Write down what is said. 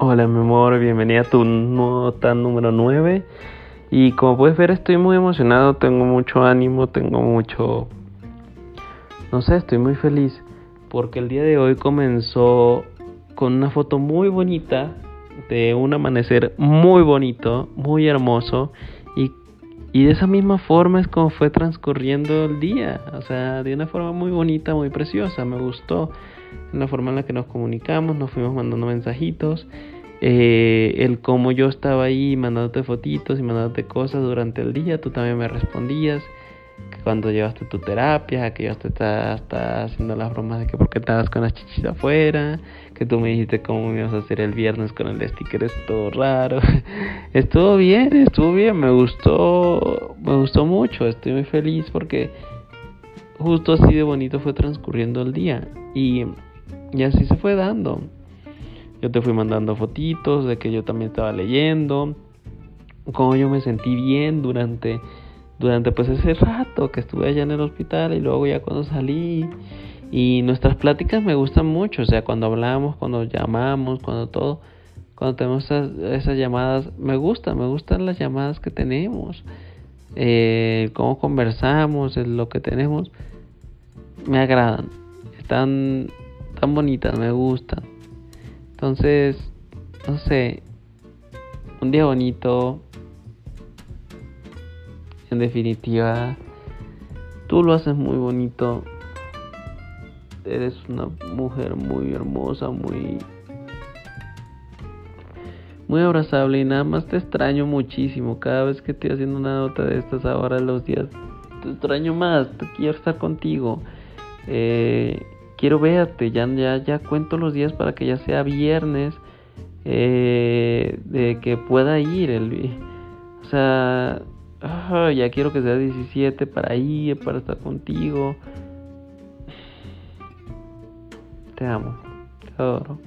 Hola mi amor, bienvenida a tu nota número 9 y como puedes ver estoy muy emocionado, tengo mucho ánimo, tengo mucho... No sé, estoy muy feliz porque el día de hoy comenzó con una foto muy bonita de un amanecer muy bonito, muy hermoso y, de esa misma forma es como fue transcurriendo el día, o sea, de una forma muy bonita, muy preciosa, me gustó la forma en la que nos comunicamos, nos fuimos mandando mensajitos, eh, el cómo yo estaba ahí mandándote fotitos y mandándote cosas durante el día, tú también me respondías, cuando llevaste tu terapia, que yo hasta, hasta haciendo las bromas de que porque estabas con las chichis afuera, que tú me dijiste cómo me ibas a hacer el viernes con el sticker, es todo raro. estuvo bien, estuvo bien, me gustó, me gustó mucho, estoy muy feliz porque justo así de bonito fue transcurriendo el día. Y, y así se fue dando. Yo te fui mandando fotitos de que yo también estaba leyendo, cómo yo me sentí bien durante, durante pues ese rato que estuve allá en el hospital y luego ya cuando salí. Y nuestras pláticas me gustan mucho, o sea, cuando hablamos, cuando llamamos, cuando todo, cuando tenemos esas, esas llamadas, me gustan, me gustan las llamadas que tenemos, eh, cómo conversamos, lo que tenemos, me agradan tan, tan bonitas, me gustan. Entonces, no sé, un día bonito, en definitiva, tú lo haces muy bonito. Eres una mujer muy hermosa, muy muy abrazable y nada más te extraño muchísimo. Cada vez que estoy haciendo una nota de estas ahora los días, te extraño más, te quiero estar contigo. Eh, quiero verte, ya, ya, ya cuento los días para que ya sea viernes, eh, de que pueda ir, el, o sea, ya quiero que sea 17 para ir, para estar contigo. Te amo, te adoro.